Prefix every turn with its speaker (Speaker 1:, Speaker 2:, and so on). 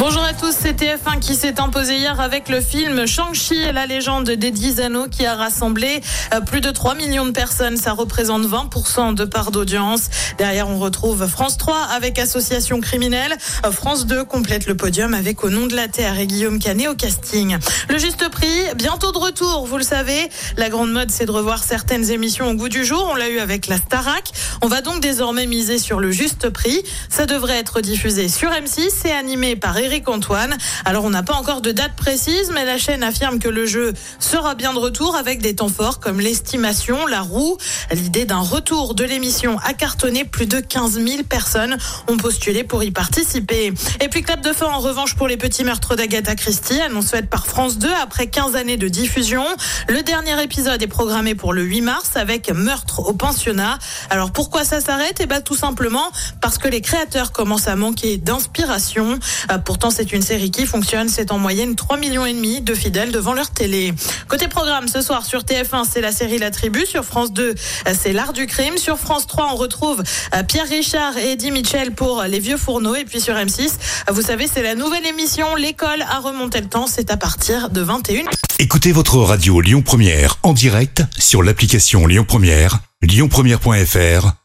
Speaker 1: Bonjour à tous, c'est TF1 qui s'est imposé hier avec le film Shang-Chi et la légende des 10 anneaux qui a rassemblé euh, plus de 3 millions de personnes. Ça représente 20% de part d'audience. Derrière, on retrouve France 3 avec Association criminelle. Euh, France 2 complète le podium avec Au nom de la terre et Guillaume Canet au casting. Le juste prix, bientôt de retour, vous le savez. La grande mode, c'est de revoir certaines émissions au goût du jour. On l'a eu avec la Starac. On va donc désormais miser sur le juste prix. Ça devrait être diffusé sur M6 et animé par Éric Antoine. Alors on n'a pas encore de date précise, mais la chaîne affirme que le jeu sera bien de retour avec des temps forts comme l'estimation, la roue. L'idée d'un retour de l'émission a cartonné. Plus de 15 000 personnes ont postulé pour y participer. Et puis clap de fin en revanche pour les petits meurtres d'Agatha Christie, annonce faite par France 2 après 15 années de diffusion. Le dernier épisode est programmé pour le 8 mars avec meurtre au pensionnat. Alors pourquoi ça s'arrête? Eh bien tout simplement parce que les créateurs commencent à manquer d'inspiration. Euh, Pourtant, c'est une série qui fonctionne. C'est en moyenne 3 millions et demi de fidèles devant leur télé. Côté programme, ce soir sur TF1, c'est la série La Tribu. Sur France 2, euh, c'est L'Art du Crime. Sur France 3, on retrouve euh, Pierre Richard et Eddie Mitchell pour Les Vieux Fourneaux. Et puis sur M6, euh, vous savez, c'est la nouvelle émission L'école a remonté le temps. C'est à partir de 21.
Speaker 2: Écoutez votre radio Lyon Première en direct sur l'application Lyon Première, lyonpremière.fr